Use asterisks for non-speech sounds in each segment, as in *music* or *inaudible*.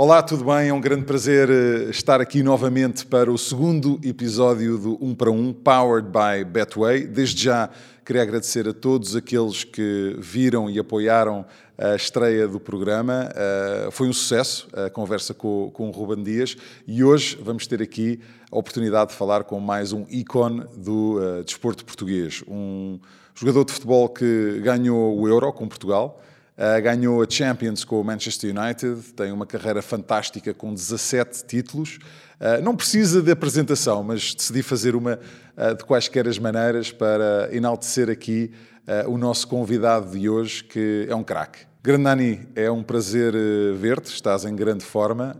Olá, tudo bem? É um grande prazer eh, estar aqui novamente para o segundo episódio do 1 para 1, Powered by Betway. Desde já queria agradecer a todos aqueles que viram e apoiaram a estreia do programa. Uh, foi um sucesso a conversa com, o Ruben Dias e hoje vamos ter aqui a oportunidade de falar com mais um ícone do uh, desporto português. Um jogador de futebol que ganhou o Euro com Portugal. Uh, ganhou a Champions com o Manchester United, tem uma carreira fantástica com 17 títulos. Uh, não precisa de apresentação, mas decidi fazer uma uh, de quaisquer as maneiras para enaltecer aqui o nosso convidado de hoje, que é um craque. Grandani, é um prazer ver-te, estás em grande forma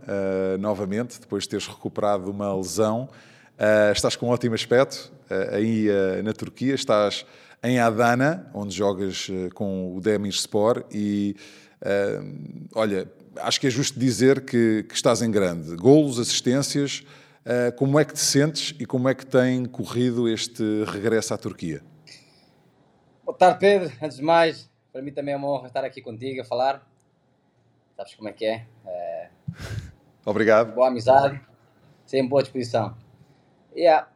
novamente, depois de teres recuperado uma lesão. estás com um ótimo aspecto aí na Turquia, estás em Adana, onde jogas uh, com o Demirspor e uh, olha, acho que é justo dizer que, que estás em grande. Golos, assistências, uh, como é que te sentes e como é que tem corrido este regresso à Turquia? Boa tarde, Pedro. Antes de mais, para mim também é uma honra estar aqui contigo a falar. Sabes como é que é? é... *laughs* Obrigado. Boa amizade, sem boa disposição. Yeah,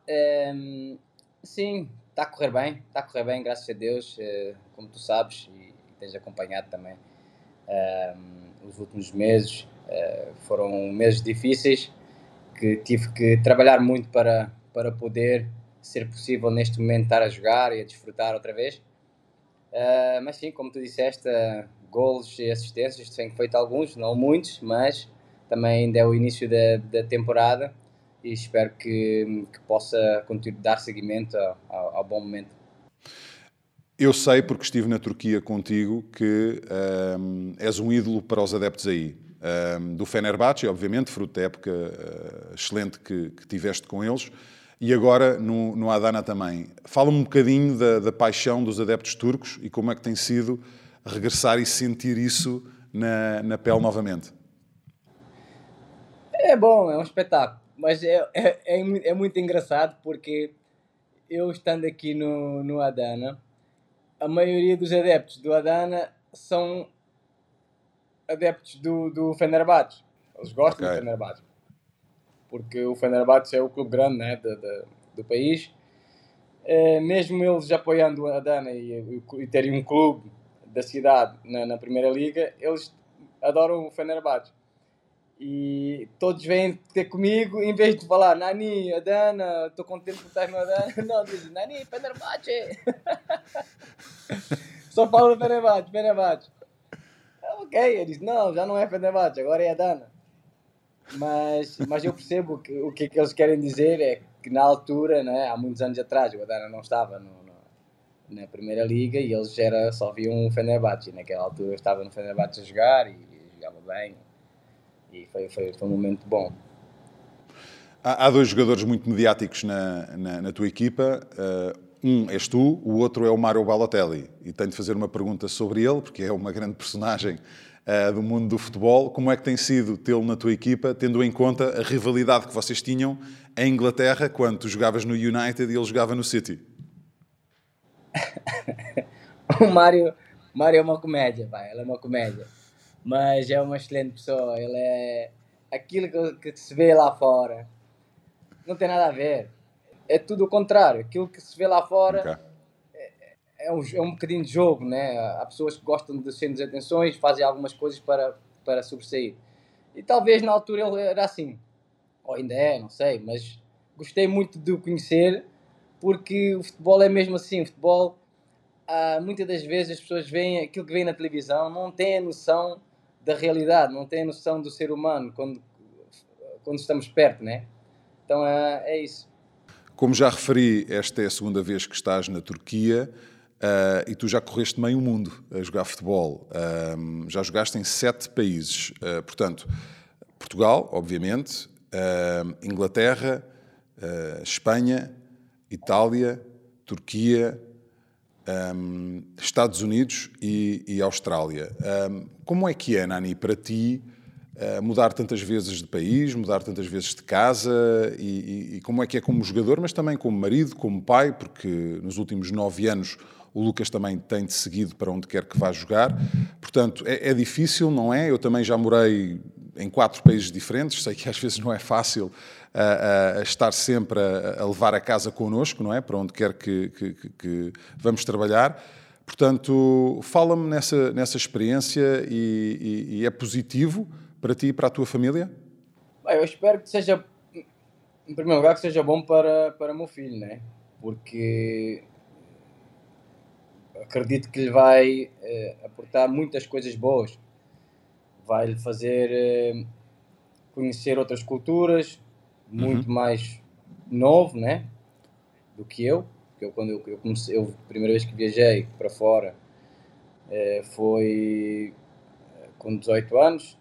um, sim, Está a correr bem, está a correr bem, graças a Deus, uh, como tu sabes e, tens acompanhado também. Uh, os últimos meses uh, foram meses difíceis que tive que trabalhar muito para, para poder ser possível neste momento estar a jogar e a desfrutar outra vez. Uh, mas sim, como tu disseste, uh, gols e assistências, tenho feito alguns, não muitos, mas também ainda é o início da, da temporada e espero que, que possa continuar dar seguimento ao, ao, bom momento. Eu sei, porque estive na Turquia contigo, que um, és um ídolo para os adeptos aí. Um, do Fenerbahçe, obviamente, fruto da época uh, excelente que, que, tiveste com eles, e agora no, no Adana também. Fala-me um bocadinho da, da, paixão dos adeptos turcos e como é que tem sido regressar e sentir isso na, na pele novamente. É bom, é um espetáculo mas é, é, é, é, muito engraçado porque eu estando aqui no, no Adana, a maioria dos adeptos do Adana são adeptos do, do Fenerbahçe. Eles gostam okay. do Fenerbahçe. Porque o Fenerbahçe é o clube grande né, do, do, do país. É, mesmo eles apoiando o Adana e, e, terem um clube da cidade na, na Primeira Liga, eles adoram o Fenerbahçe e todos vêm ter comigo, em vez de falar Nani, Adana, estou contente por estar no Adana, *laughs* não, dizem Nani, Fenerbahçe. *laughs* Só fala Fenerbahçe, Fenerbahçe. Ok, ele diz, não, já não é Fenerbahçe, agora é Adana. Mas, mas eu percebo que o que, que eles querem dizer é que na altura, né, há muitos anos atrás, o Adana não estava no, no, na Primeira Liga e eles era, só viam o Fenerbahçe. Naquela altura eu estava no Fenerbahçe a jogar e, e jogava bem e foi, foi, foi um momento bom. Há, há dois jogadores muito mediáticos na, na, na tua equipa. Uh, um és tu, o outro é o Mário Balotelli. E tenho de fazer uma pergunta sobre ele, porque é uma grande personagem uh, do mundo do futebol. Como é que tem sido tê-lo na tua equipa, tendo em conta a rivalidade que vocês tinham em Inglaterra, quando tu jogavas no United e ele jogava no City? *laughs* o Mário, Mário é uma comédia, vai, ela é uma comédia mas é uma excelente pessoa. Ele é aquilo que, que se vê lá fora. Não tem nada a ver. É tudo o contrário. Aquilo que se vê lá fora okay. é, é, um, é um bocadinho de jogo, né? Há pessoas que gostam de centros de atenções, fazem algumas coisas para, para sobressair. E talvez na altura ele era assim. Ou ainda é, não sei, mas gostei muito de o conhecer porque o futebol é mesmo assim. O futebol, ah, muitas das vezes as pessoas veem aquilo que vem na televisão, não têm a noção da realidade, não têm noção do ser humano quando, quando estamos perto, né? Então é, é isso. Como já referi, esta é a segunda vez que estás na Turquia uh, e tu já correste meio mundo a jogar futebol. Uh, já jogaste em sete países. Uh, portanto, Portugal, obviamente, Inglaterra, Espanha, Itália, Turquia, um, Estados Unidos e, e Austrália. Um, como é que é, Nani, para ti uh, mudar tantas vezes de país, mudar tantas vezes de casa e, e, e, como é que é como jogador, mas também como marido, como pai, porque nos últimos nove anos o Lucas também tem-te seguido para onde quer que vá jogar. Portanto, é, é, difícil, não é? Eu também já morei em quatro países diferentes, sei que às vezes não é fácil a, a estar sempre a, a, levar a casa connosco, não é? Para onde quer que, que, que vamos trabalhar. Portanto, fala-me nessa, nessa experiência e, e, e, é positivo para ti e para a tua família? Bem, eu espero que seja, em primeiro lugar, que seja bom para, para o meu filho, né? Porque acredito que lhe vai eh, aportar muitas coisas boas. Vai lhe fazer eh, conhecer outras culturas, muito uhum. mais novo, né? Do que eu. Porque eu, quando eu, eu comecei, eu, a primeira vez que viajei para fora eh, foi com 18 anos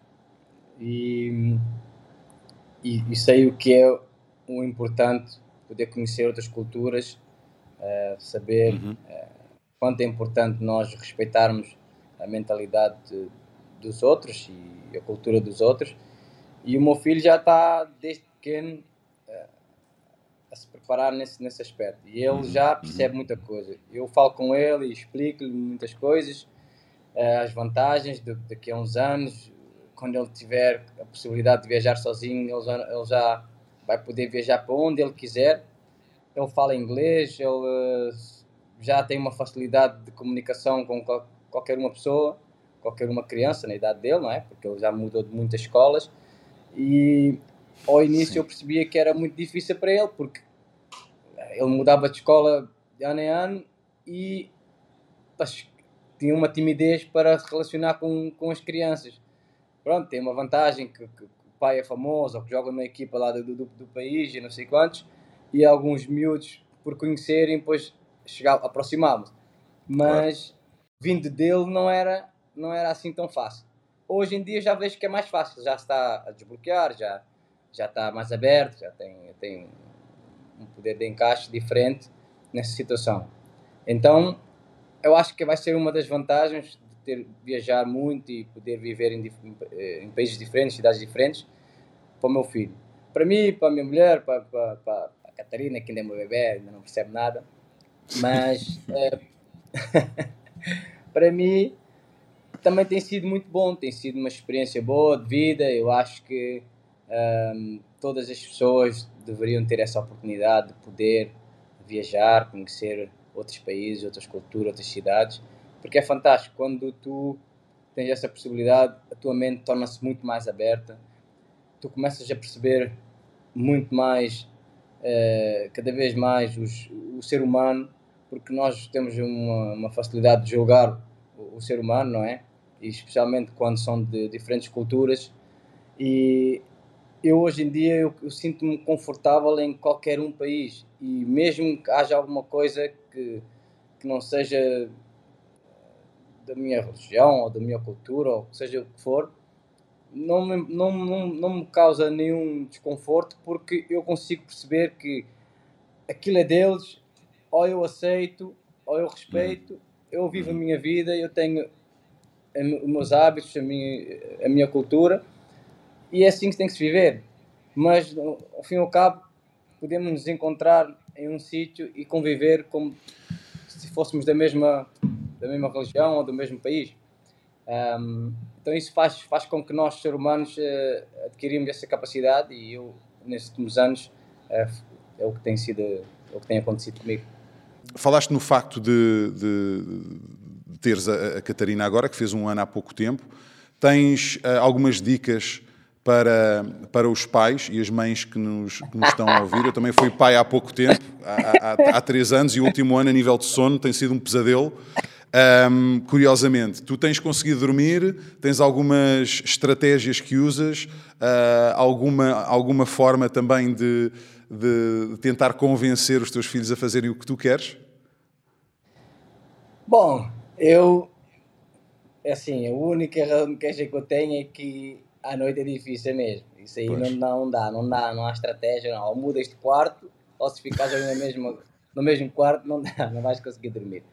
e, e, e, sei o que é o importante poder conhecer outras culturas, uh, saber uhum quanto é importante nós respeitarmos a mentalidade de, dos outros e a cultura dos outros. E o meu filho já está, desde pequeno, uh, a se preparar nesse, nesse aspecto. E ele uhum. já percebe muita coisa. Eu falo com ele e explico-lhe muitas coisas, uh, as vantagens de, daqui a uns anos, quando ele tiver a possibilidade de viajar sozinho, ele já, ele já vai poder viajar para onde ele quiser. Ele fala inglês, ele uh, já tem uma facilidade de comunicação com qualquer uma pessoa, qualquer uma criança na idade dele, não é? Porque ele já mudou de muitas escolas e ao início Sim. eu percebia que era muito difícil para ele porque ele mudava de escola de ano em ano e tinha uma timidez para se relacionar com, com as crianças. Pronto, tem uma vantagem que, que o pai é famoso ou que joga na equipa lá do, do, do país e não sei quantos e alguns miúdos por conhecerem, depois chegar, aproximámos. Mas claro. vindo dele não era, não era assim tão fácil. Hoje em dia já vejo que é mais fácil, já está a desbloquear, já, já está mais aberto, já tem, tem um poder de encaixe diferente nessa situação. Então, eu acho que vai ser uma das vantagens de ter viajar muito e poder viver em, em países diferentes, cidades diferentes, para o meu filho. Para mim, para a minha mulher, para, para, para a Catarina, que ainda é meu bebê, ainda não percebe nada, mas é, *laughs* para mim também tem sido muito bom, tem sido uma experiência boa de vida. Eu acho que um, todas as pessoas deveriam ter essa oportunidade de poder viajar, conhecer outros países, outras culturas, outras cidades, porque é fantástico quando tu tens essa possibilidade, a tua mente torna-se muito mais aberta, tu começas a perceber muito mais, uh, cada vez mais os, o ser humano porque nós temos uma, uma facilidade de julgar o, o, ser humano, não é? E especialmente quando são de diferentes culturas. E eu hoje em dia eu, eu sinto-me confortável em qualquer um país e mesmo que haja alguma coisa que, que não seja da minha religião ou da minha cultura ou seja o que for, não me, não, não, não me causa nenhum desconforto porque eu consigo perceber que aquilo é deles ou eu aceito, ou eu respeito, eu vivo a minha vida, eu tenho os meus hábitos, a minha, a minha cultura, e é assim que tem que se viver. Mas, ao fim e ao cabo, podemos nos encontrar em um sítio e conviver como se fôssemos da mesma, da mesma religião ou do mesmo país. Um, então isso faz, faz com que nós, seres humanos, uh, adquirimos essa capacidade e eu, nesses últimos anos, uh, é o que tem sido, é o que tem acontecido comigo. Falaste no facto de, de, de teres a, a, Catarina agora, que fez um ano há pouco tempo. Tens uh, algumas dicas para, para os pais e as mães que nos, que nos estão a ouvir? Eu também fui pai há pouco tempo, há, há, há três anos, e o último ano, a nível de sono, tem sido um pesadelo. Um, curiosamente, tu tens conseguido dormir? Tens algumas estratégias que usas? Uh, alguma, alguma forma também de, de tentar convencer os teus filhos a fazerem o que tu queres? Bom, eu. É assim, a única queixa que eu tenho é que à noite é difícil mesmo. Isso aí não, não dá, não dá, não há estratégia. Não. Ou mudas de quarto, ou se ficares no mesmo, no mesmo quarto, não dá, não vais conseguir dormir.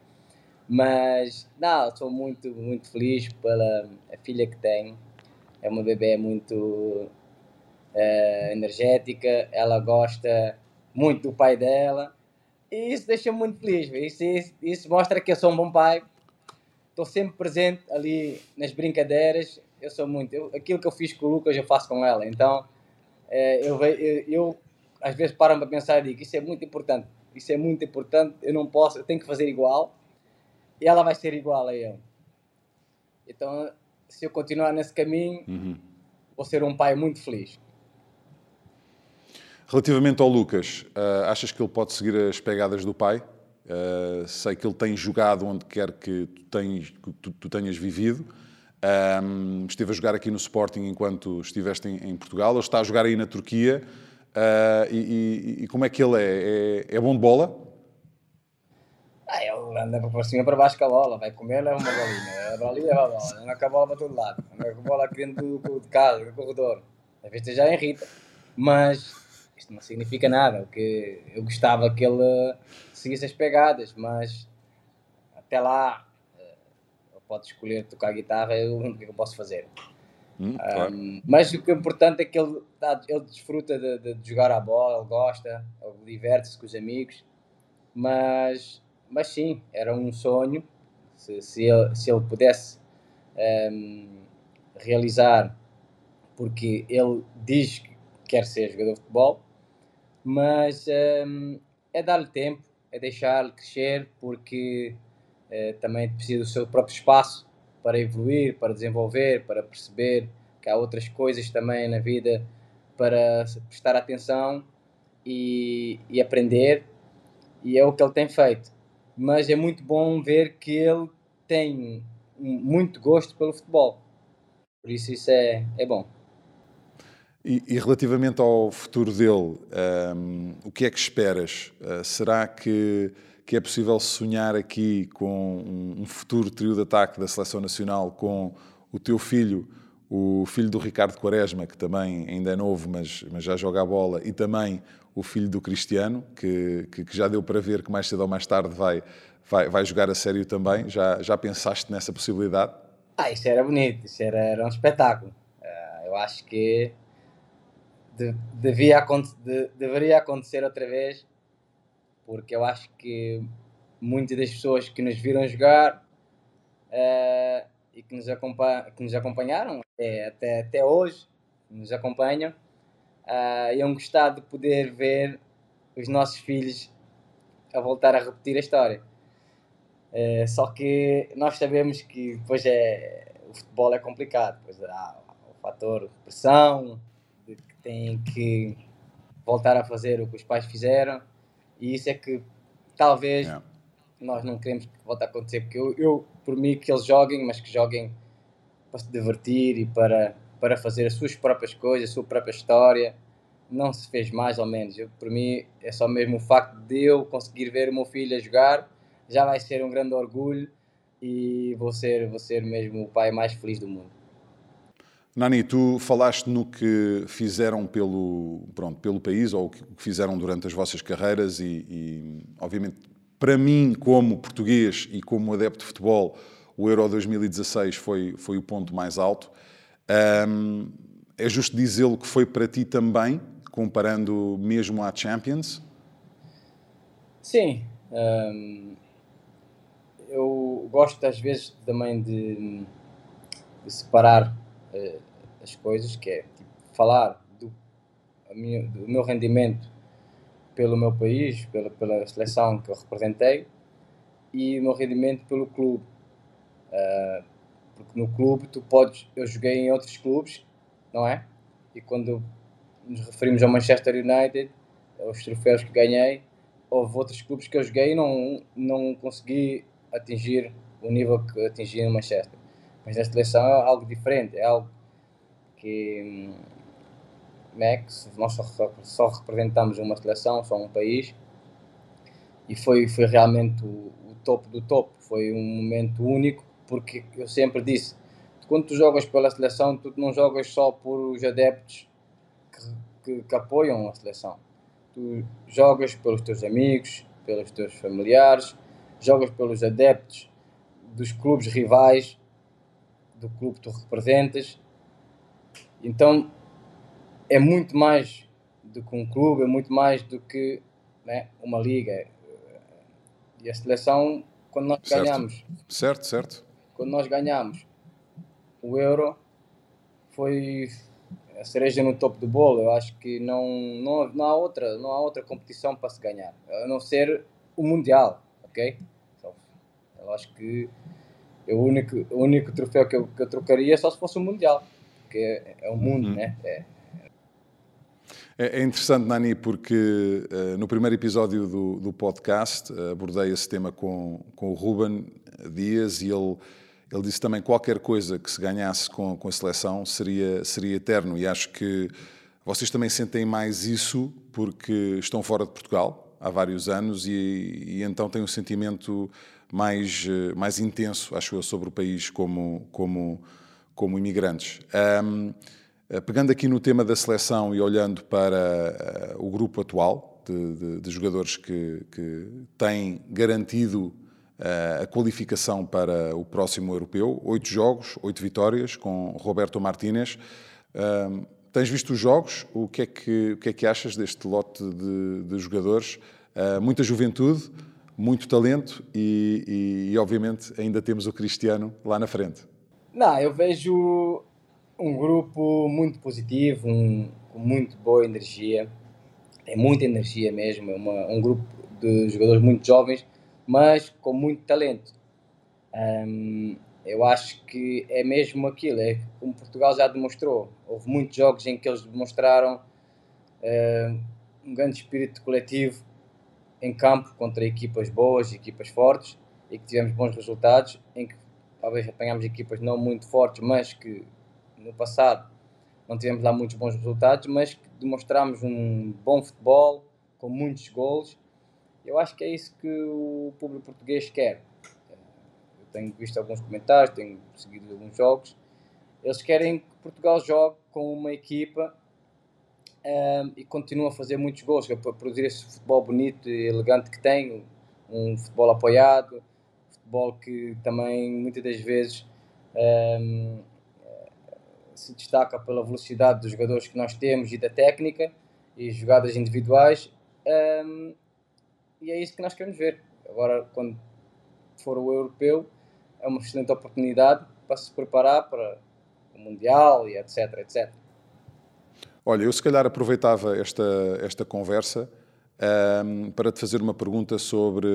Mas, não, sou muito, muito feliz pela a filha que tenho. É uma bebê muito uh, energética, ela gosta muito do pai dela E isso deixa-me muito feliz. Isso, isso, isso mostra que eu sou um bom pai. Estou sempre presente ali nas brincadeiras. Eu sou muito. Eu, aquilo que eu fiz com o Lucas, eu faço com ela. Então, é, eu, eu, eu às vezes paro para pensar e digo: Isso é muito importante. Isso é muito importante. Eu não posso, eu tenho que fazer igual. E ela vai ser igual a eu. Então, se eu continuar nesse caminho, uhum. vou ser um pai muito feliz. Relativamente ao Lucas, uh, achas que ele pode seguir as pegadas do pai? Uh, sei que ele tem jogado onde quer que tu, tens, tu, tu tenhas vivido. Um, esteve a jogar aqui no Sporting enquanto estiveste em, em Portugal. Ele está a jogar aí na Turquia. Uh, e, e, e, como é que ele é? É, é bom de bola? Ah, ele anda para cima para baixo com a bola, vai comer, leva uma bolinha. A bolinha leva a bola, anda com a bola para todo lado. Anda com a bola aqui dentro do, de casa, do corredor. Às vezes já irrita. Mas isto não significa nada. O que eu gostava que ele seguisse as pegadas, mas até lá eh, ele pode escolher tocar guitarra, eu, o que é eu posso fazer? Hum, claro. um, mas o que é importante é que ele, tá, ele desfruta de, de, de, jogar a bola, ele gosta, ele diverte-se com os amigos, mas, mas sim, era um sonho. Se, se, ele, se ele pudesse um, realizar, porque ele diz que quer ser jogador de futebol, mas um, é dar-lhe tempo, é deixar-lhe crescer, porque uh, também precisa do seu próprio espaço para evoluir, para desenvolver, para perceber que há outras coisas também na vida para prestar atenção e, e aprender, e é o que ele tem feito. Mas é muito bom ver que ele tem muito gosto pelo futebol, por isso isso é, é bom. E, e, relativamente ao futuro dele, um, ehm, o que é que esperas? Uh, será que, que é possível sonhar aqui com um, futuro trio de ataque da Seleção Nacional com o teu filho, o filho do Ricardo Quaresma, que também ainda é novo, mas, mas já joga a bola, e também o filho do Cristiano, que, que, que já deu para ver que mais cedo ou mais tarde vai, vai, vai jogar a sério também? Já, já pensaste nessa possibilidade? Ah, isso era bonito, isso era, era um espetáculo. Uh, eu acho que de, devia, de, deveria acontecer outra vez, porque eu acho que muitas das pessoas que nos viram jogar uh, e que nos, que nos acompanharam até, até, até hoje, nos acompanham, uh, iam gostar de poder ver os nossos filhos a voltar a repetir a história. Uh, só que nós sabemos que depois é, o futebol é complicado, pois há o fator pressão, têm que voltar a fazer o que os pais fizeram. E isso é que talvez yeah. nós não queremos que volte a acontecer porque eu, eu, por mim que eles joguem mas que joguem para se divertir e para, para fazer as suas próprias coisas, a sua própria história. Não se fez mais ou menos. Eu, por mim é só mesmo o facto de eu conseguir ver o meu filho a jogar já vai ser um grande orgulho e vou ser, vou ser mesmo o pai mais feliz do mundo Nani, tu falaste no que fizeram pelo, pronto, pelo país ou o que fizeram durante as vossas carreiras e, e, obviamente, para mim, como português e como adepto de futebol, o Euro 2016 foi, foi o ponto mais alto. Um, é justo dizê-lo que foi para ti também, comparando mesmo à Champions? Sim. Um, eu gosto às vezes também de, de separar as coisas, que é tipo, falar do, minha, do meu rendimento pelo meu país, pela, pela seleção que eu representei e o meu rendimento pelo clube. Uh, porque no clube tu podes, eu joguei em outros clubes, não é? E quando nos referimos ao Manchester United, os troféus que ganhei, houve outros clubes que eu joguei e não, não consegui atingir o nível que atingi no Manchester. Mas na seleção é algo diferente, é algo que né, nós só, só, representamos uma seleção, só um país, e foi, foi realmente o, o topo do topo, foi um momento único, porque eu sempre disse, quando tu jogas pela seleção, tu não jogas só por os adeptos que, que, que apoiam a seleção, tu jogas pelos teus amigos, pelos teus familiares, jogas pelos adeptos dos clubes rivais do clube que tu representas. Então é muito mais do que um clube, é muito mais do que né, uma liga. E a seleção, quando nós Certo. ganhamos, Certo, certo. quando nós ganhamos o Euro, foi a cereja no topo do bolo. Eu acho que não, não, não, há outra, não há outra competição para se ganhar, a não ser o Mundial, ok? Só- Eu acho que o único, o único troféu que eu, que eu trocaria só se fosse o Mundial, porque é, é o mundo, né? É, É, é interessante, Nani, porque eh, no primeiro episódio do, do podcast eh, abordei esse tema com, com o Ruben Dias e ele, ele disse também que qualquer coisa que se ganhasse com, com a seleção seria, seria eterno. E acho que vocês também sentem mais isso porque estão fora de Portugal há vários anos e, e então têm um sentimento mais, eh, mais intenso, acho eu, sobre o país como, como, como imigrantes. Ahm, Uh, Pegando aqui no tema da seleção e olhando para uh, o grupo atual de, de- de jogadores que, que têm garantido uh, a qualificação para o próximo europeu, oito jogos, oito vitórias com Roberto Martínez. Um, tens visto os jogos? O que é que, o que, é que achas deste lote de, de jogadores? Uh, muita juventude, muito talento e, e, e, obviamente, ainda temos o Cristiano lá na frente. Não, eu vejo um grupo muito positivo, um, com muito boa energia. Tem muita energia mesmo. É uma, um grupo de jogadores muito jovens, mas com muito talento. Eu acho que é mesmo aquilo, é como Portugal já demonstrou. Houve muitos jogos em que eles demonstraram hum, um grande espírito coletivo em campo contra equipas boas, equipas fortes e que tivemos bons resultados, em que talvez apanhámos equipas não muito fortes, mas que no passado não tivemos lá muitos bons resultados, mas que demonstramos um bom futebol com muitos gols. Eu acho que é isso que o público português quer. Eu tenho visto alguns comentários, tenho seguido alguns jogos. Eles querem que Portugal jogue com uma equipa um, e continue a fazer muitos gols, para produzir esse futebol bonito e elegante que tem, um futebol apoiado, futebol que também muitas das vezes um, se destaca pela velocidade dos jogadores que nós temos e da técnica e jogadas individuais. Um, e é isso que nós queremos ver. Agora quando for o europeu é uma excelente oportunidade para se preparar para o mundial e etc etc Olha, eu se calhar aproveitava esta, esta conversa um, para te fazer uma pergunta sobre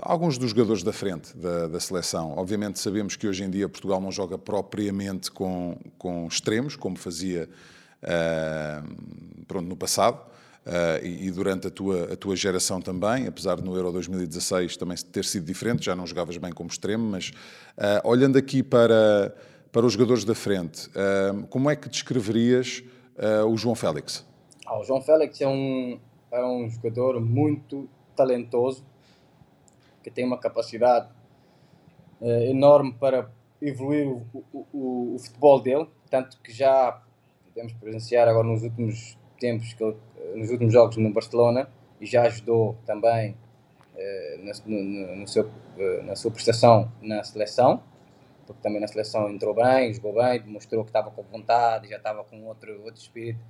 alguns dos jogadores da frente da, da, seleção. Obviamente sabemos que hoje em dia Portugal não joga propriamente com, com extremos, como fazia uh, pronto, no passado. Uh, e, e, durante a tua, a tua geração também, apesar de no Euro 2016 também ter sido diferente, já não jogavas bem como extremo, mas uh, olhando aqui para, para os jogadores da frente, como é que descreverias o João Félix? Ah, o João Félix é um, é um jogador muito talentoso, que tem uma capacidade uh, enorme para evoluir o, o, o, o, futebol dele, tanto que já podemos presenciar agora nos últimos tempos, que ele, nos últimos jogos no Barcelona, e já ajudou também uh, na, no, no seu, uh, na sua prestação na seleção, porque também na seleção entrou bem, jogou bem, demonstrou que estava com vontade, já estava com outro, outro espírito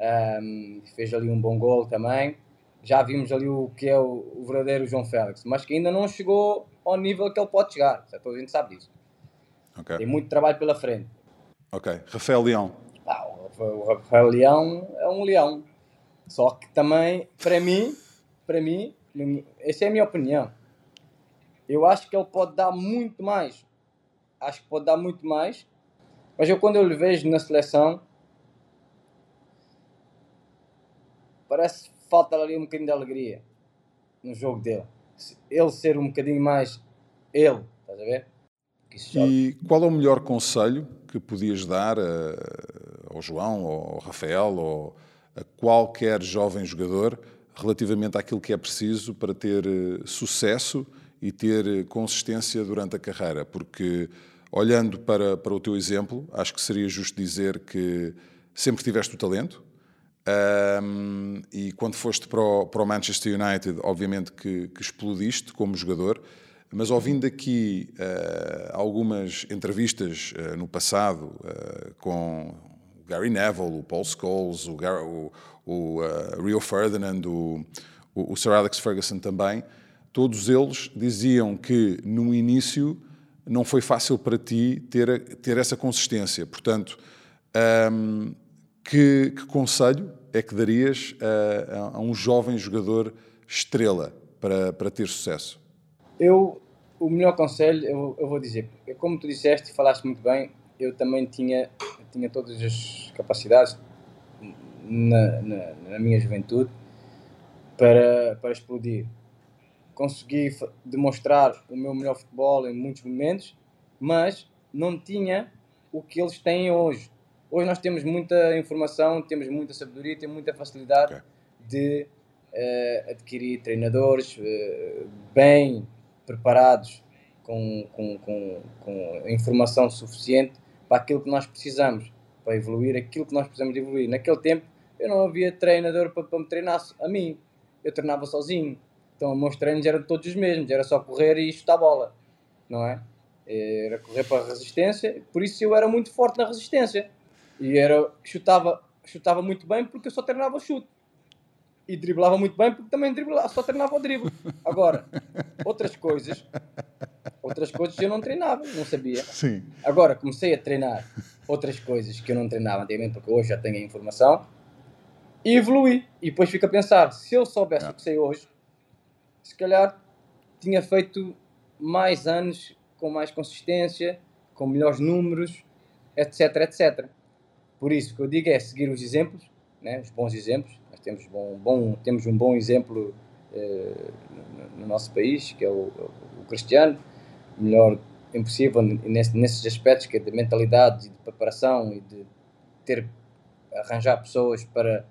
um, fez ali um bom gol também. Já vimos ali o que é o, o, verdadeiro João Félix, mas que ainda não chegou ao nível que ele pode chegar. Já toda a gente sabe disso. Okay. Tem muito trabalho pela frente. Ok. Rafael Leão. Ah, o, o Rafael Leão é um leão. Só que também, para mim, para mim, essa é a minha opinião. Eu acho que ele pode dar muito mais. Acho que pode dar muito mais. Mas eu, quando eu lhe vejo na seleção, parece falta ali um bocadinho de alegria no jogo dele. Ele ser um bocadinho mais ele, estás a ver? E qual é o melhor conselho que podias dar a, ao João, ao Rafael, ou a qualquer jovem jogador relativamente àquilo que é preciso para ter eh, sucesso e ter eh, consistência durante a carreira? Porque, olhando para, para o teu exemplo, acho que seria justo dizer que sempre tiveste o talento, um, e quando foste para o, para o, Manchester United, obviamente que, que, explodiste como jogador, mas ouvindo aqui uh, algumas entrevistas uh, no passado uh, com o Gary Neville, o Paul Scholes, o, Gar o, o Rio Ferdinand, o, o, Sir Alex Ferguson também, todos eles diziam que no início não foi fácil para ti ter, ter essa consistência. Portanto, um, que, que, conselho é que darias a, a, um jovem jogador estrela para, para ter sucesso? Eu, o melhor conselho, eu, eu vou dizer, como tu disseste e falaste muito bem, eu também tinha, tinha todas as capacidades na, na, na minha juventude para, para explodir consegui demonstrar o meu melhor futebol em muitos momentos, mas não tinha o que eles têm hoje. Hoje nós temos muita informação, temos muita sabedoria, temos muita facilidade okay. de uh, adquirir treinadores uh, bem preparados, com, com, com, com informação suficiente para aquilo que nós precisamos, para evoluir aquilo que nós precisamos de evoluir. Naquele tempo eu não havia treinador para, para me treinar a mim, eu treinava sozinho então, meus treinos eram todos os mesmos, era só correr e chutar a bola, não é? Era correr para a resistência, por isso eu era muito forte na resistência. E era, chutava, chutava muito bem porque eu só treinava o chute. E driblava muito bem porque também driblava, só treinava o drible. Agora, outras coisas, outras coisas eu não treinava, não sabia. Sim. Agora comecei a treinar outras coisas que eu não treinava antigamente, porque hoje já tenho a informação, e evolui. E depois fico a pensar, se eu soubesse o que sei hoje, se calhar tinha feito mais anos com mais consistência, com melhores números, etc, etc. Por isso, que eu digo é seguir os exemplos, né, os bons exemplos. Nós temos, bom, bom, temos um bom exemplo eh, no, no, nosso país, que é o, o Cristiano, melhor impossível nesse, nesses aspectos, que é de mentalidade de preparação e de ter, arranjar pessoas para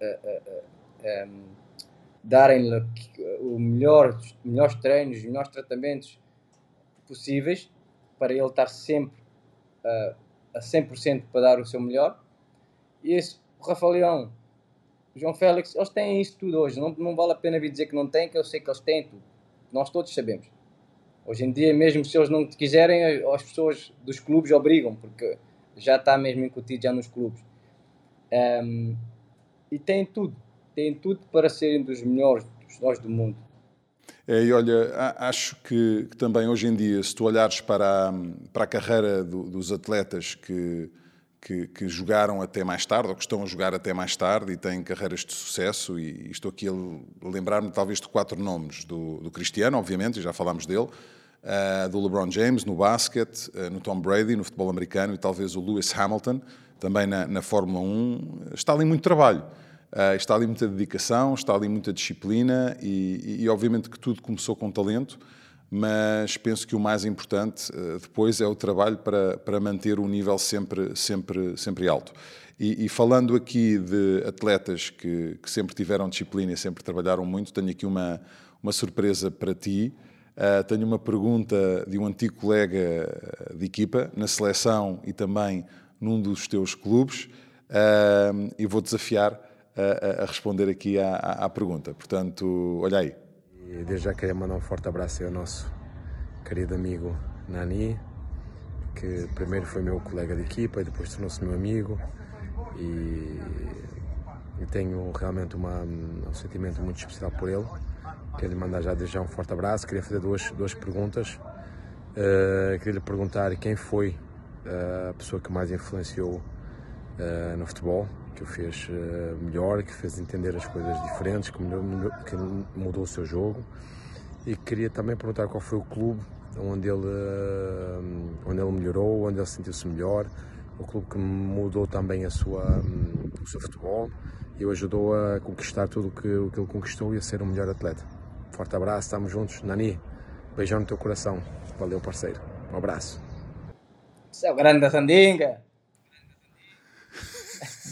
uh, uh, um, darem-lhe o melhor, os melhores treinos, os melhores tratamentos possíveis para ele estar sempre uh, a 100% para dar o seu melhor. E esse, o Rafael Leão, João Félix, eles têm isso tudo hoje. Não, não vale a pena vir dizer que não têm, que eu sei que eles têm tudo. Nós todos sabemos. Hoje em dia, mesmo se eles não quiserem, as pessoas dos clubes obrigam, porque já está mesmo incutido já nos clubes. Um, e têm tudo têm tudo para serem dos melhores, dos melhores do mundo. É, e olha, acho que, que, também hoje em dia, se tu olhares para a, para a carreira do, dos atletas que, que, que, jogaram até mais tarde, ou que estão a jogar até mais tarde e têm carreiras de sucesso, e, e estou aqui a lembrar-me talvez de quatro nomes, do, do Cristiano, obviamente, já falámos dele, uh, do LeBron James no basquete, uh, no Tom Brady no futebol americano e talvez o Lewis Hamilton, também na, na Fórmula 1, está ali muito trabalho. Uh, está ali muita dedicação, está ali muita disciplina e, e, obviamente que tudo começou com talento, mas penso que o mais importante uh, depois é o trabalho para, para manter o nível sempre, sempre, sempre alto. E, e falando aqui de atletas que, que, sempre tiveram disciplina e sempre trabalharam muito, tenho aqui uma, uma surpresa para ti. Uh, tenho uma pergunta de um antigo colega de equipa na seleção e também num dos teus clubes e vou desafiar a, a responder aqui à, à, pergunta. Portanto, olha aí. E desde já queria mandar um forte abraço ao nosso querido amigo Nani, que primeiro foi meu colega de equipa e depois tornou-se meu amigo. E, e tenho realmente uma, um sentimento muito especial por ele. Queria lhe mandar já desde já um forte abraço. Queria fazer duas, duas perguntas. Uh, queria lhe perguntar quem foi uh, a pessoa que mais influenciou uh, no futebol que o fez uh, melhor, que fez entender as coisas diferentes, que, melhor, que mudou o seu jogo. E queria também perguntar qual foi o clube onde ele, uh, onde ele melhorou, onde ele sentiu-se melhor, o clube que mudou também a sua, um, o seu futebol e o ajudou a conquistar tudo o que, ele conquistou e a ser o melhor atleta. Forte abraço, estamos juntos. Nani, beijão no teu coração. Valeu, parceiro. Um abraço. Seu grande da Sandinga.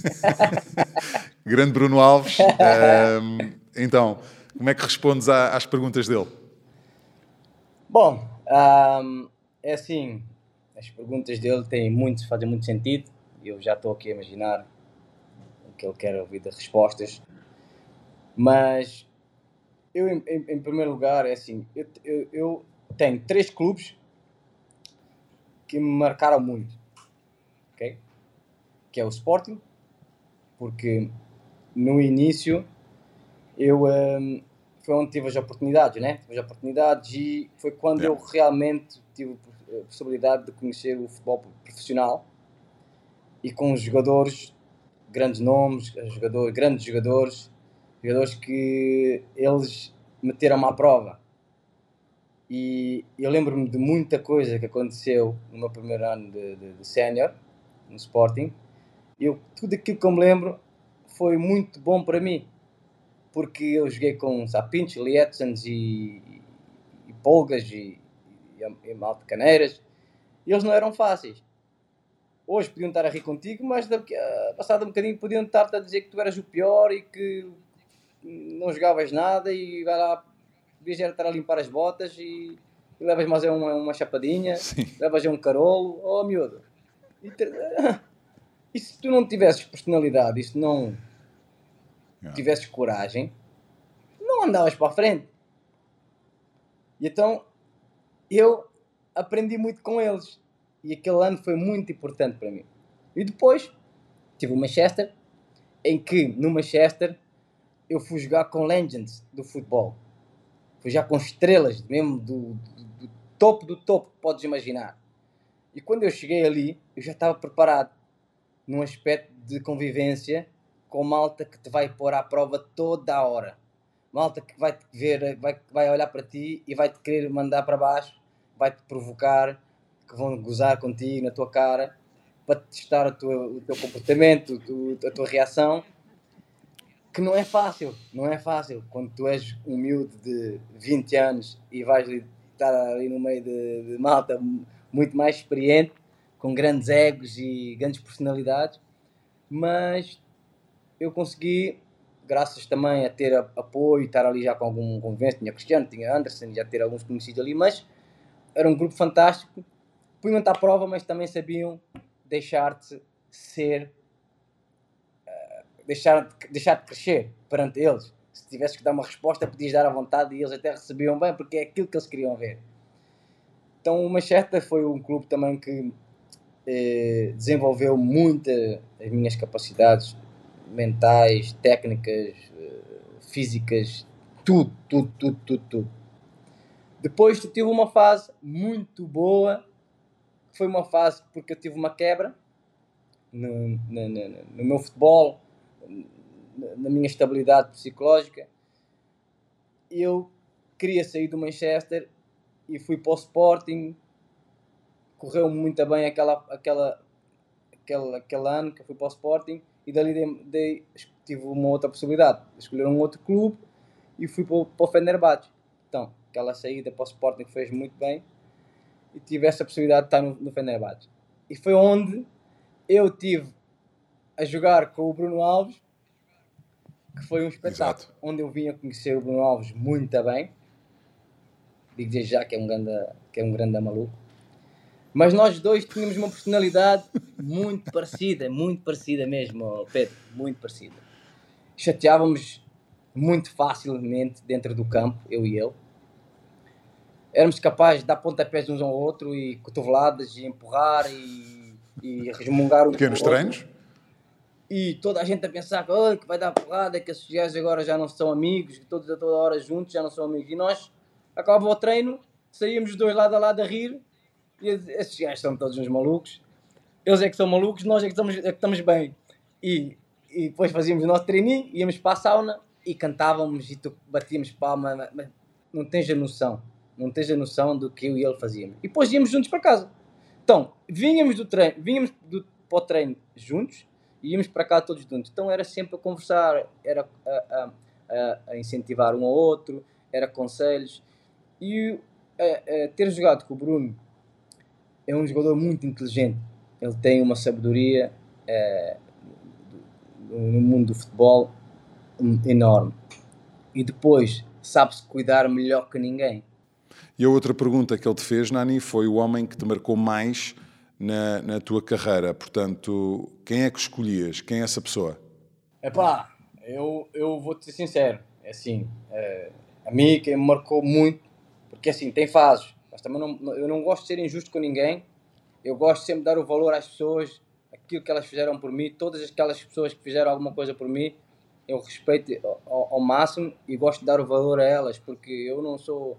*laughs* Grande Bruno Alves. Um, então, como é que respondes às perguntas dele? Bom, um, é assim, as perguntas dele têm muito, fazem muito sentido. Eu já estou aqui a imaginar o que ele quer ouvir das respostas. Mas eu, em, em, primeiro lugar, é assim, eu, eu, eu tenho três clubes que me marcaram muito, ok? Que é o Sporting, porque no início eu um, foi onde tive as oportunidades, né? Tive as oportunidades e foi quando yeah. eu realmente tive a possibilidade de conhecer o futebol profissional e com jogadores, grandes nomes, jogadores, grandes jogadores, jogadores que eles meteram-me à prova. E eu lembro-me de muita coisa que aconteceu no meu primeiro ano de, de, de sénior, no Sporting. Eu, tudo aquilo que eu me lembro foi muito bom para mim, porque eu joguei com Sapintos, Lietzens e, e, Polgas e, e, e Malte Caneiras, e eles não eram fáceis. Hoje podiam estar a rir contigo, mas daqui, passado um bocadinho podiam estar a dizer que tu eras o pior e que não jogavas nada e vai lá devias estar a limpar as botas e, e levas mais uma, uma chapadinha, Sim. levas um carolo, oh miúdo. E, *laughs* e se tu não tivesses personalidade, e se não tivesses coragem, não andavas para a frente. E então eu aprendi muito com eles. E aquele ano foi muito importante para mim. E depois tive o Manchester, em que no Manchester eu fui jogar com legends do futebol foi já com estrelas, mesmo do, do, do topo do topo que podes imaginar. E quando eu cheguei ali, eu já estava preparado num aspecto de convivência com malta que te vai pôr à prova toda a hora. Malta que vai te ver, vai, vai olhar para ti e vai te querer mandar para baixo, vai te provocar, que vão gozar contigo na tua cara, para testar teu, o teu comportamento, a tua reação que não é fácil, não é fácil. Quando tu és um miúdo de 20 anos e vais estar ali no meio de, de malta muito mais experiente, com grandes egos e grandes personalidades, mas eu consegui, graças também a ter apoio, estar ali já com algum convivência, tinha Cristiano, tinha Anderson, já ter alguns conhecidos ali, mas era um grupo fantástico, punham-te à prova, mas também sabiam deixar-te ser deixar, deixar de crescer perante eles. Se tivesse que dar uma resposta, podias dar à vontade e eles até recebiam bem, porque é aquilo que eles queriam ver. Então, o Manchester foi um clube também que eh, desenvolveu muito as minhas capacidades mentais, técnicas, eh, físicas, tudo, tudo, tudo, tudo, tudo. Depois tive uma fase muito boa, foi uma fase porque eu tive uma quebra no, no, no, no meu futebol, na minha estabilidade psicológica. Eu queria sair do Manchester e fui para o Sporting. Correu muito bem aquela, aquela, aquela, aquele ano que eu fui para o Sporting e dali dei, dei, tive uma outra possibilidade de escolher um outro clube e fui para o, para o Fenerbahçe. Então, aquela saída para o Sporting fez muito bem e tive essa possibilidade de estar no, no Fenerbahçe. E foi onde eu tive a jogar com o Bruno Alves, que foi um espetáculo Exato. onde eu vim a conhecer o Bruno Alves muito bem. Digo já que é um grande, que é um grande maluco. Mas nós dois tínhamos uma personalidade muito parecida, muito parecida mesmo, Pedro, muito parecida. Chateávamos muito facilmente dentro do campo, eu e ele. Éramos capazes de dar pontapés uns ao outro e cotoveladas e empurrar e, e resmungar um Pequenos treinos? e toda a gente a pensar que, oh, que vai dar porrada, que esses gajos agora já não são amigos, que todos a toda hora juntos já não são amigos. E nós, acabava o treino, saímos os dois lado a lado a rir, e esses gajos são todos uns malucos. Eles é que são malucos, nós é que estamos, é que estamos bem. E, e depois fazíamos o nosso treininho, íamos para a sauna e cantávamos e batíamos palma, mas não tens a noção, não tens a noção do que eu e ele fazíamos. E depois íamos juntos para casa. Então, vínhamos do treino, vínhamos do, para o treino juntos, íamos para cá todos juntos. Então era sempre a conversar, era a, a, a incentivar um ao outro, era conselhos. E ter jogado com o Bruno é um jogador muito inteligente. Ele tem uma sabedoria é, no mundo do futebol enorme. E depois sabe-se cuidar melhor que ninguém. E a outra pergunta que ele te fez, Nani, foi o homem que te marcou mais na, na tua carreira. Portanto, quem é que escolhias? Quem é essa pessoa? Epá, eu, eu vou-te ser sincero. É assim, é, a mim quem me marcou muito, porque assim, tem fases, mas também não, eu não gosto de ser injusto com ninguém. Eu gosto sempre de dar o valor às pessoas, aquilo que elas fizeram por mim, todas aquelas pessoas que fizeram alguma coisa por mim, eu respeito ao, ao, máximo e gosto de dar o valor a elas, porque eu não sou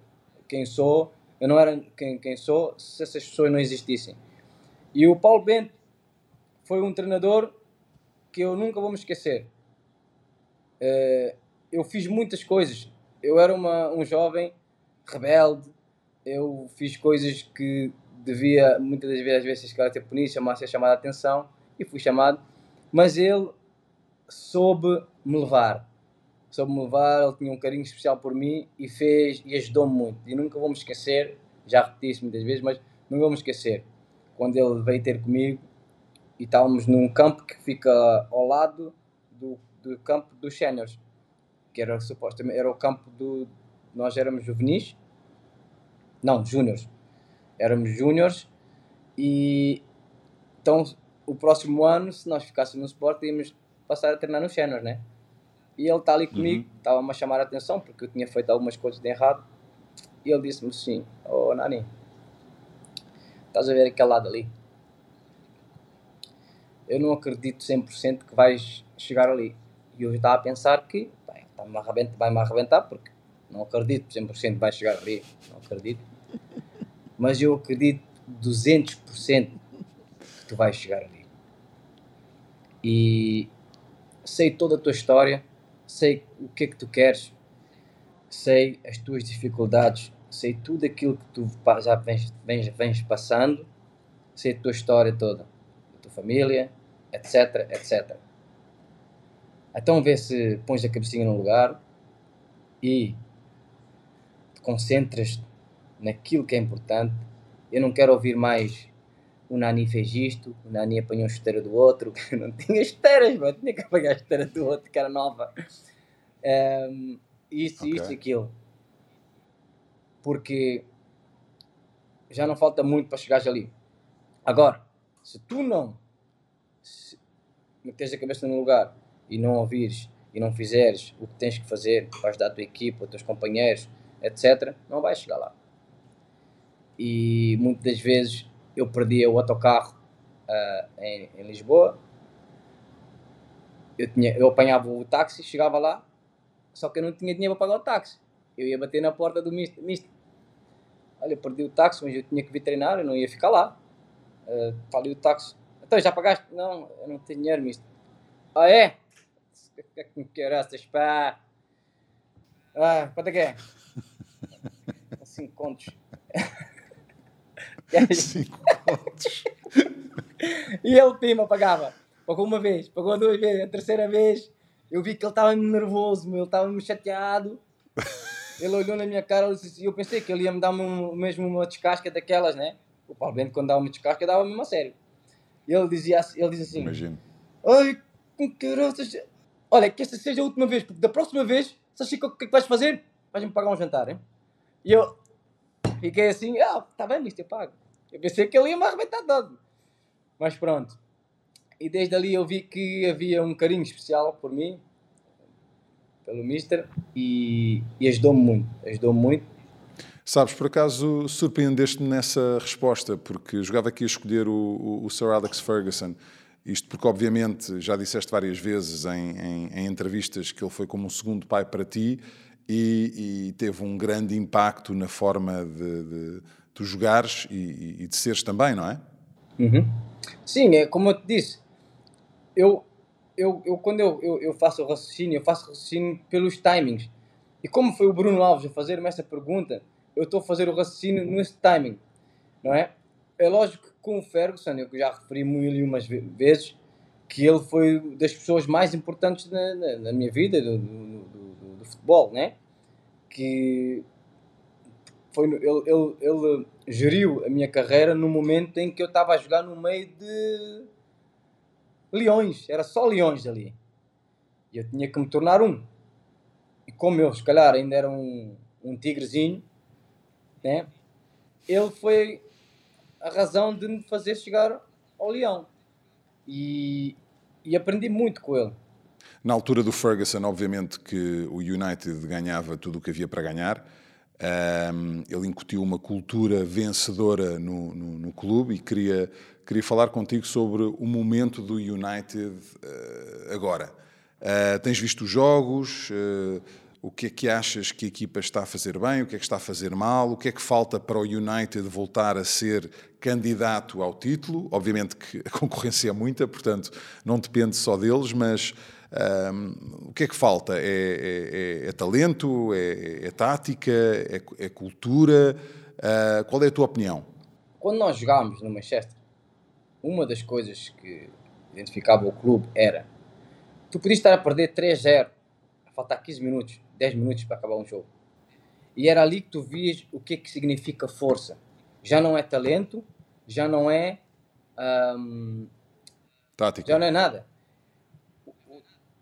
quem sou, eu não era quem, quem sou se essas pessoas não existissem. E o Paulo Bento foi um treinador que eu nunca vou me esquecer. Uh, eu fiz muitas coisas. Eu era uma, um jovem rebelde, eu fiz coisas que devia, muitas das vezes, às vezes, se ter punido, chamar, ser chamado a atenção, e fui chamado, mas ele soube me levar. Soube me levar, ele tinha um carinho especial por mim e fez e ajudou-me muito. E nunca vou me esquecer, já repeti isso muitas vezes, mas nunca vou me esquecer. Quando ele veio ter comigo e estávamos num campo que fica ao lado do, do campo dos séniores, que era supostamente era o campo do. Nós éramos juvenis, não, júniores. Éramos júniores e então o próximo ano, se nós ficássemos no Sport, íamos passar a treinar no sénior, né? E ele está ali comigo, uhum. estava-me a chamar a atenção porque eu tinha feito algumas coisas de errado. E ele disse-me assim: Oh Nani, estás a ver aquele lado ali? Eu não acredito 100% que vais chegar ali. E eu estava a pensar que vai-me arrebentar, vai arrebentar porque não acredito 100% que vais chegar ali. Não acredito. Mas eu acredito 200% que tu vais chegar ali. E sei toda a tua história, sei o que é que tu queres, sei as tuas dificuldades, sei tudo aquilo que tu já vens, vens, vens passando, sei a tua história toda, a tua família, etc, etc. Então vê se pões a cabecinha no lugar e concentras naquilo que é importante. Eu não quero ouvir mais o Nani fez isto, o Nani apanhou a esteira do outro, *laughs* não tinha esteiras, mas tinha que apanhar a esteira do outro, que era nova. Um, isto, okay. isto e aquilo. Porque já não falta muito para chegares ali. Agora, se tu não se meteres a cabeça no lugar e não ouvires e não fizeres o que tens que fazer para ajudar a tua equipa, os teus companheiros, etc., não vais chegar lá. E muitas das vezes eu perdia o autocarro uh, em, em, Lisboa. Eu, tinha, eu apanhava o táxi, chegava lá, só que eu não tinha dinheiro para pagar o táxi. Eu ia bater na porta do mister. mister. Olha, eu perdi o táxi, mas eu tinha que vir treinar, eu não ia ficar lá. Uh, falei o táxi. Então, já pagaste? Não, eu não tenho dinheiro, mister. Ah, é? Que caraças, pá. Ah, quanto é que é? *laughs* Cinco contos. *laughs* Cinco contos. e ele, Pima, pagava. Pagou uma vez, pagou duas vezes, a terceira vez eu vi que ele estava nervoso, ele estava chateado. Ele olhou na minha cara e assim, eu pensei que ele ia me dar um, mesmo uma descasca daquelas, né? O Paulo Bento, quando dava uma descasca, dava mesmo a sério. E ele dizia ele diz assim: Imagino. Ai, com caroças. Olha, que esta seja a última vez, porque da próxima vez, sabes o que, que, que vais fazer? Vais-me pagar um jantar, hein? E eu, Fiquei assim, ah, tá bem, mister, pago. Eu pensei que ele ia me arrebentar todo. Mas pronto. E desde ali eu vi que havia um carinho especial por mim, pelo mister, e, e ajudou-me muito. Ajudou-me muito. Sabes, por acaso surpreendeste-me nessa resposta, porque jogava aqui a escolher o, o, o, Sir Alex Ferguson. Isto porque, obviamente, já disseste várias vezes em, em, em entrevistas que ele foi como um segundo pai para ti e, e teve um grande impacto na forma de, de tu jogares e, e, de seres também, não é? Uhum. Sim, é como eu te disse, eu, eu, eu quando eu, eu, eu faço o raciocínio, eu faço raciocínio pelos timings. E como foi o Bruno Alves a fazer-me essa pergunta, eu estou a fazer o raciocínio nesse timing, não é? É lógico que com o Ferguson, eu já referi mil e umas vezes, que ele foi das pessoas mais importantes na, na, na minha vida, do, do, futebol, né? Que foi, ele, ele, ele geriu a minha carreira no momento em que eu estava a jogar no meio de leões, era só leões ali. E eu tinha que me tornar um. E como eu, se calhar, ainda era um, um tigrezinho, né? ele foi a razão de me fazer chegar ao leão. E, e aprendi muito com ele. Na altura do Ferguson, obviamente que o United ganhava tudo o que havia para ganhar. Um, ele incutiu uma cultura vencedora no, no, no, clube e queria, queria falar contigo sobre o momento do United uh, agora. Uh, tens visto os jogos? Uh, o que é que achas que a equipa está a fazer bem? O que é que está a fazer mal? O que é que falta para o United voltar a ser candidato ao título? Obviamente que a *laughs* concorrência é muita, portanto não depende só deles, mas um, o que é que falta? É, é, é, é talento? É, é tática? É, cultura? Uh, qual é a tua opinião? Quando nós jogámos no Manchester, uma das coisas que identificava o clube era tu podias estar a perder 3-0, a faltar 15 minutos, 10 minutos para acabar um jogo. E era ali que tu vias o que é que significa força. Já não é talento, já não é. Um, Tática. Já não é nada.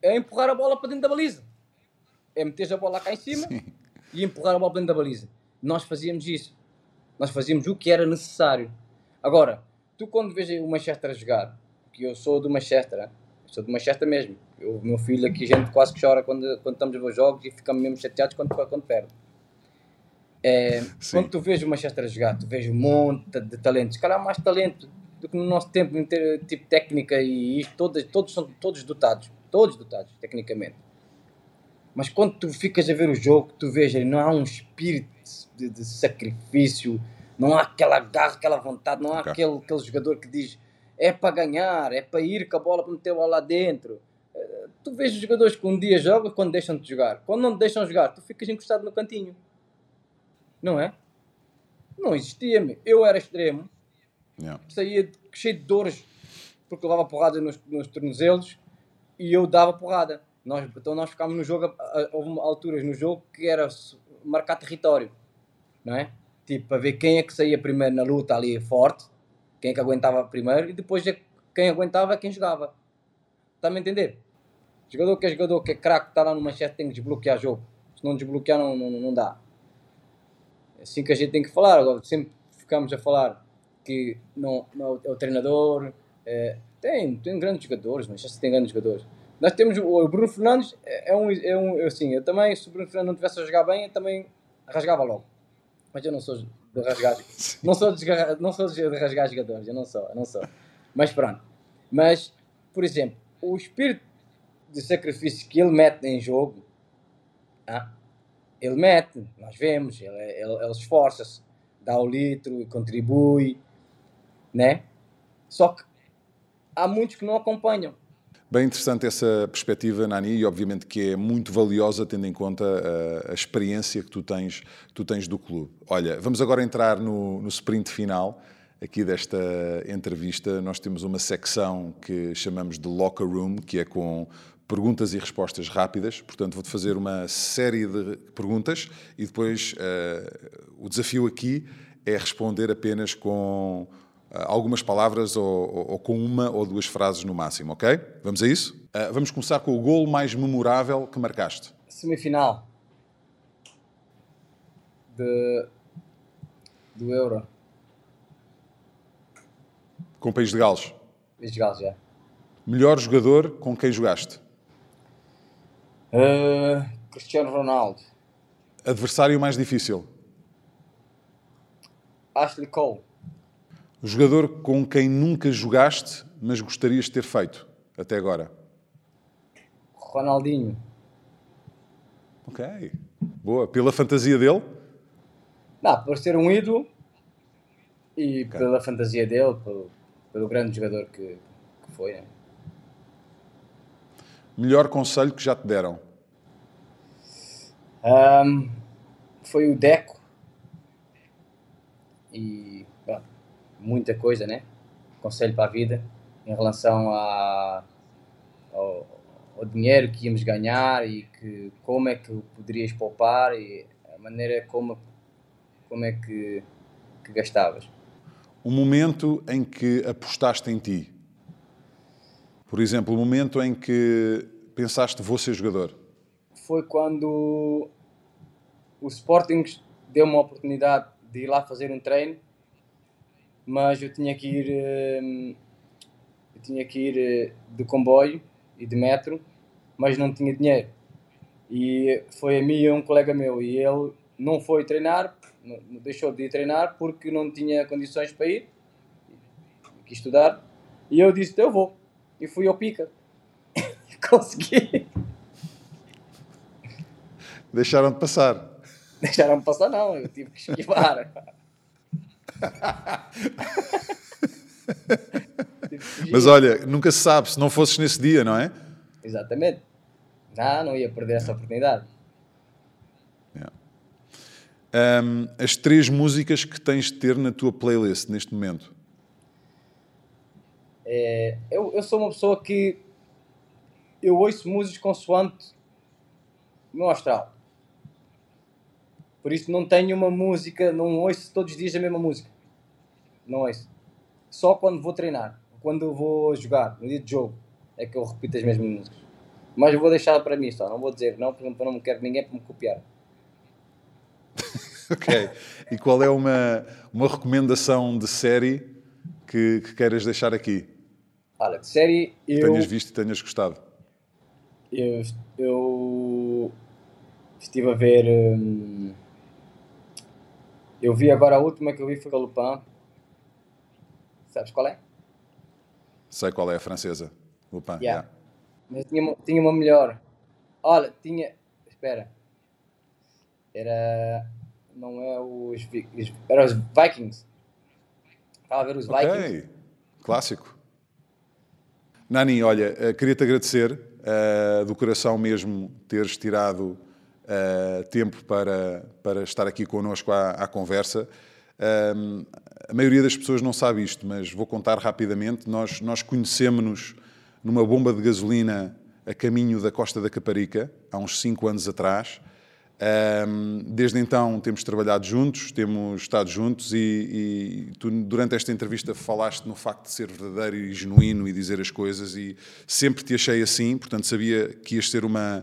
É empurrar a bola para dentro da baliza. É meter a bola cá em cima Sim. e empurrar a bola para dentro da baliza. Nós fazíamos isso. Nós fazíamos o que era necessário. Agora, tu quando vês o Manchester jogar, que eu sou do Manchester, sou do Manchester mesmo. O meu filho aqui, a gente quase que chora quando, quando estamos a ver os jogos e ficamos mesmo chateados quando, quando perde. É, quando tu vês o Manchester jogar, tu vês um monte de talentos, se calhar mais talento do que no nosso tempo, ter tipo técnica e isto, todos, todos são todos dotados, todos dotados, tecnicamente. Mas quando tu ficas a ver o jogo, tu vês, não há um espírito de, de sacrifício, não há aquela garra, aquela vontade, não há okay. aquele, aquele jogador que diz é para ganhar, é para ir com a bola para meter bola lá dentro. Eh, tu vês os jogadores que um dia jogam quando deixam de jogar. Quando não te deixam jogar, tu ficas encostado no cantinho. Não é? Não existia-me. Eu era extremo, yeah. saía cheio de dores porque levava porrada nos, nos tornozelos e eu dava porrada. Nós, então nós ficámos no jogo, houve alturas no jogo que era marcar território, não é? Tipo, para ver quem é que saía primeiro na luta ali forte quem é que aguentava primeiro e depois é quem aguentava é quem jogava. Está-me a entender? Jogador que é jogador que é craque, está lá no manchete, tem que desbloquear jogo. Se não desbloquear, não, não, não dá. É assim que a gente tem que falar. Agora, sempre ficamos a falar que não, não é o treinador. É, tem, tem grandes jogadores, mas tem grandes jogadores. Nós temos o Bruno Fernandes, é, é um, é um assim, eu também, se o Bruno Fernandes não tivesse a jogar bem, eu também rasgava logo. Mas eu não sou de rasgar. *laughs* não sou de, não sou de rasgar jogadores, eu não sou, eu não sou. Mas pronto. Mas, por exemplo, o espírito de sacrifício que ele mete em jogo, ah, ele mete, nós vemos, ele, ele, ele esforça-se, dá o litro e contribui, né? Só que há muitos que não acompanham. Bem interessante essa perspectiva, Nani, e obviamente que é muito valiosa tendo em conta a, a experiência que tu tens, tu tens do clube. Olha, vamos agora entrar no, no sprint final aqui desta entrevista. Nós temos uma secção que chamamos de Locker Room, que é com perguntas e respostas rápidas. Portanto, vou-te fazer uma série de perguntas e depois uh, o desafio aqui é responder apenas com algumas palavras ou, ou, ou, com uma ou duas frases no máximo, ok? Vamos a isso? Uh, vamos começar com o gol mais memorável que marcaste. Semifinal de, do Euro. Com o País de Gales? País de Gales, já. Melhor jogador com quem jogaste? Uh, Cristiano Ronaldo. Adversário mais difícil? Ashley Cole. O jogador com quem nunca jogaste, mas gostarias de ter feito até agora? Ronaldinho. Ok. Boa. Pela fantasia dele? Não, por ser um ídolo e okay. pela fantasia dele, pelo, pelo grande jogador que, que foi. Né? Melhor conselho que já te deram? Um, foi o Deco. E muita coisa, né? Conselho para a vida em relação a, ao, ao, dinheiro que íamos ganhar e que como é que poderias poupar e a maneira como, como é que, que gastavas. O momento em que apostaste em ti. Por exemplo, o momento em que pensaste vou ser jogador. Foi quando o Sporting deu uma oportunidade de ir lá fazer um treino mas eu tinha que ir hum, eu tinha que ir eh, de comboio e de metro, mas não tinha dinheiro. E foi a mim e um colega meu e ele não foi treinar, deixou de ir treinar porque não tinha condições para ir, quis estudar, e eu disse, eu vou. E fui ao pica. *laughs* Consegui. Deixaram de passar. Deixaram-me passar, não, eu tive que esquivar. *laughs* Mas olha, nunca se sabe, se não fosses nesse dia, não é? Exatamente. Não, não ia perder essa oportunidade. Ahm, as três músicas que tens de ter na tua playlist neste momento. É, eu, eu sou uma pessoa que eu ouço músicas consoante o meu astral. Por isso não tenho uma música, não ouço todos os dias a mesma música. Não ouço. Só quando vou treinar, quando vou jogar, no dia de jogo, é que eu repito as mesmas músicas. Mas eu vou deixar para mim só, não vou dizer não, porque não quero ninguém para me copiar. *laughs* Ok. E qual é uma, uma recomendação de série que, que queiras deixar aqui? Olha, de série, Que eu, tenhas visto e tenhas gostado? eu, eu estive a ver. hum, eu vi agora a última que eu vi foi a Lupin. Sabes qual é? Sei qual é a francesa. Lupin. Yeah. yeah. Mas tinha uma, tinha uma melhor. Olha, tinha. Espera. Era. Não é os. Era os Vikings. Estava a ver os Vikings. Ok. Clássico. Nani, olha, eh, queria-te agradecer eh, do coração mesmo teres tirado eh, tempo para, para estar aqui connosco à, à conversa. Ahm, a maioria das pessoas não sabe isto, mas vou contar rapidamente. Nós, nós conhecemos-nos numa bomba de gasolina a caminho da Costa da Caparica, há uns 5 anos atrás. Ahm, desde então temos trabalhado juntos, temos estado juntos e, e tu durante esta entrevista falaste no facto de ser verdadeiro e genuíno e dizer as coisas e sempre te achei assim, portanto sabia que ias ser uma,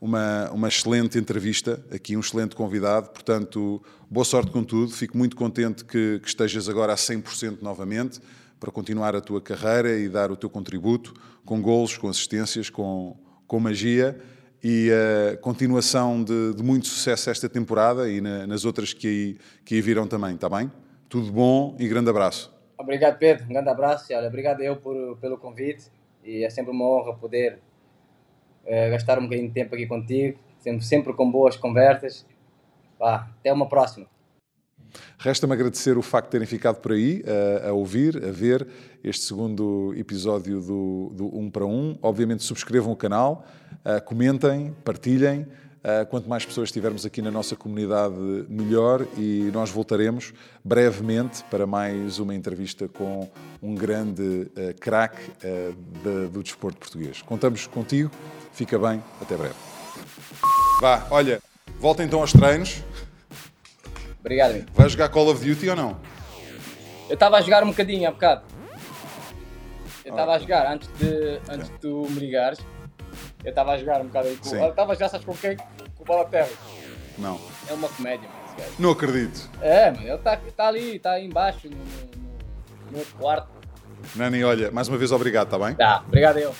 uma, uma excelente entrevista, aqui um excelente convidado, portanto boa sorte com tudo, fico muito contente que, que estejas agora a 100% novamente para continuar a tua carreira e dar o teu contributo com golos, com assistências, com, com magia e a continuação de, de muito sucesso esta temporada e na- nas outras que aí, que aí também, está bem? Tudo bom e grande abraço. Obrigado, Pedro. Um grande abraço. Olha, obrigado eu por, pelo convite. E é sempre uma honra poder eh, gastar um bocadinho de tempo aqui contigo. Sempre, sempre com boas conversas. Vá, até uma próxima. Resta-me agradecer o facto de terem ficado por aí a, a ouvir, a ver este segundo episódio do, do 1 para 1. Obviamente subscrevam o canal, ah, comentem, partilhem. Ah, quanto mais pessoas tivermos aqui na nossa comunidade, melhor. E nós voltaremos brevemente para mais uma entrevista com um grande ah, craque ah, da- do desporto português. Contamos contigo. Fica bem. Até breve. Vá, olha, volta então aos treinos. Obrigado, amigo. Vai jogar Call of Duty ou não? Eu estava a jogar um bocadinho há bocado. Eu estava a jogar antes de, antes de tu me ligares. Eu estava a jogar um bocado aí com. Sim. Eu estava já sabes com quem? Com o Balotelli. Não. É uma comédia, mano, esse gajo. Não acredito. É, mano, ele está tá ali, está aí embaixo no, no, no, no quarto. Nani, olha, mais uma vez obrigado, está bem? Tá, obrigado eu.